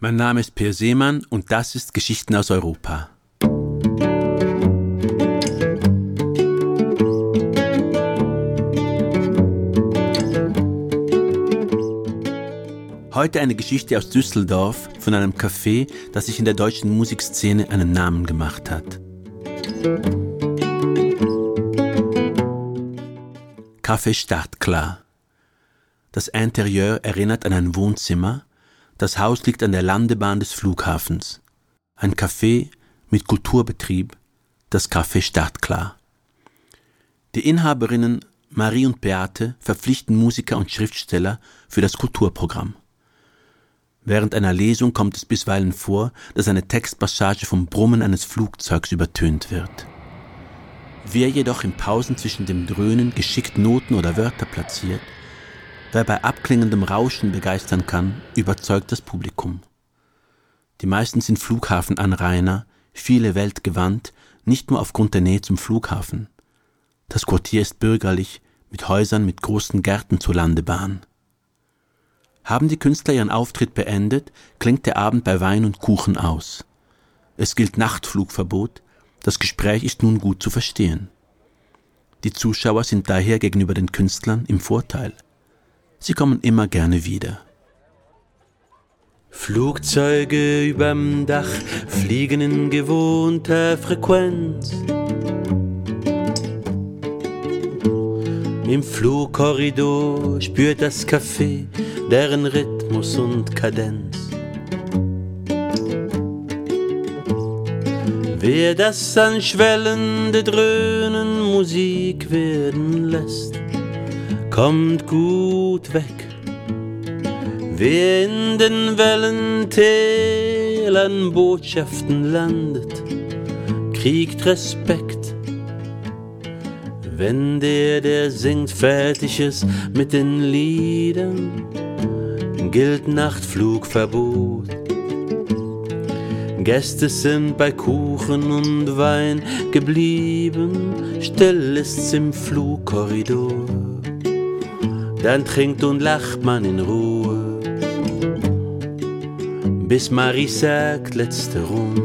Mein Name ist Per Seemann und das ist Geschichten aus Europa. Heute eine Geschichte aus Düsseldorf von einem Café, das sich in der deutschen Musikszene einen Namen gemacht hat. Café Startklar. Das Interieur erinnert an ein Wohnzimmer, das Haus liegt an der Landebahn des Flughafens. Ein Café mit Kulturbetrieb, das Café Startklar. Die Inhaberinnen Marie und Beate verpflichten Musiker und Schriftsteller für das Kulturprogramm. Während einer Lesung kommt es bisweilen vor, dass eine Textpassage vom Brummen eines Flugzeugs übertönt wird. Wer jedoch in Pausen zwischen dem Dröhnen geschickt Noten oder Wörter platziert, Wer bei abklingendem Rauschen begeistern kann, überzeugt das Publikum. Die meisten sind Flughafenanrainer, viele weltgewandt, nicht nur aufgrund der Nähe zum Flughafen. Das Quartier ist bürgerlich, mit Häusern mit großen Gärten zur Landebahn. Haben die Künstler ihren Auftritt beendet, klingt der Abend bei Wein und Kuchen aus. Es gilt Nachtflugverbot, das Gespräch ist nun gut zu verstehen. Die Zuschauer sind daher gegenüber den Künstlern im Vorteil. Sie kommen immer gerne wieder. Flugzeuge überm Dach fliegen in gewohnter Frequenz. Im Flugkorridor spürt das Café deren Rhythmus und Kadenz. Wer das an schwellende Dröhnen Musik werden lässt, kommt gut weg. Wer in den Wellentälern Botschaften landet, kriegt Respekt. Wenn der, der singt, fertig ist mit den Liedern, gilt Nachtflugverbot. Gäste sind bei Kuchen und Wein geblieben, still ist's im Flugkorridor dann trinkt und lacht man in Ruhe, bis Marie sagt letzte Runde.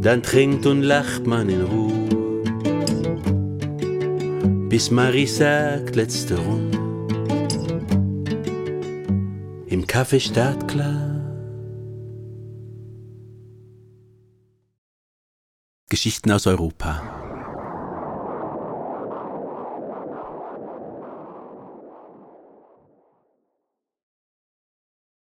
Dann trinkt und lacht man in Ruhe, bis Marie sagt letzte Runde. Im Kaffee steht klar. Geschichten aus Europa.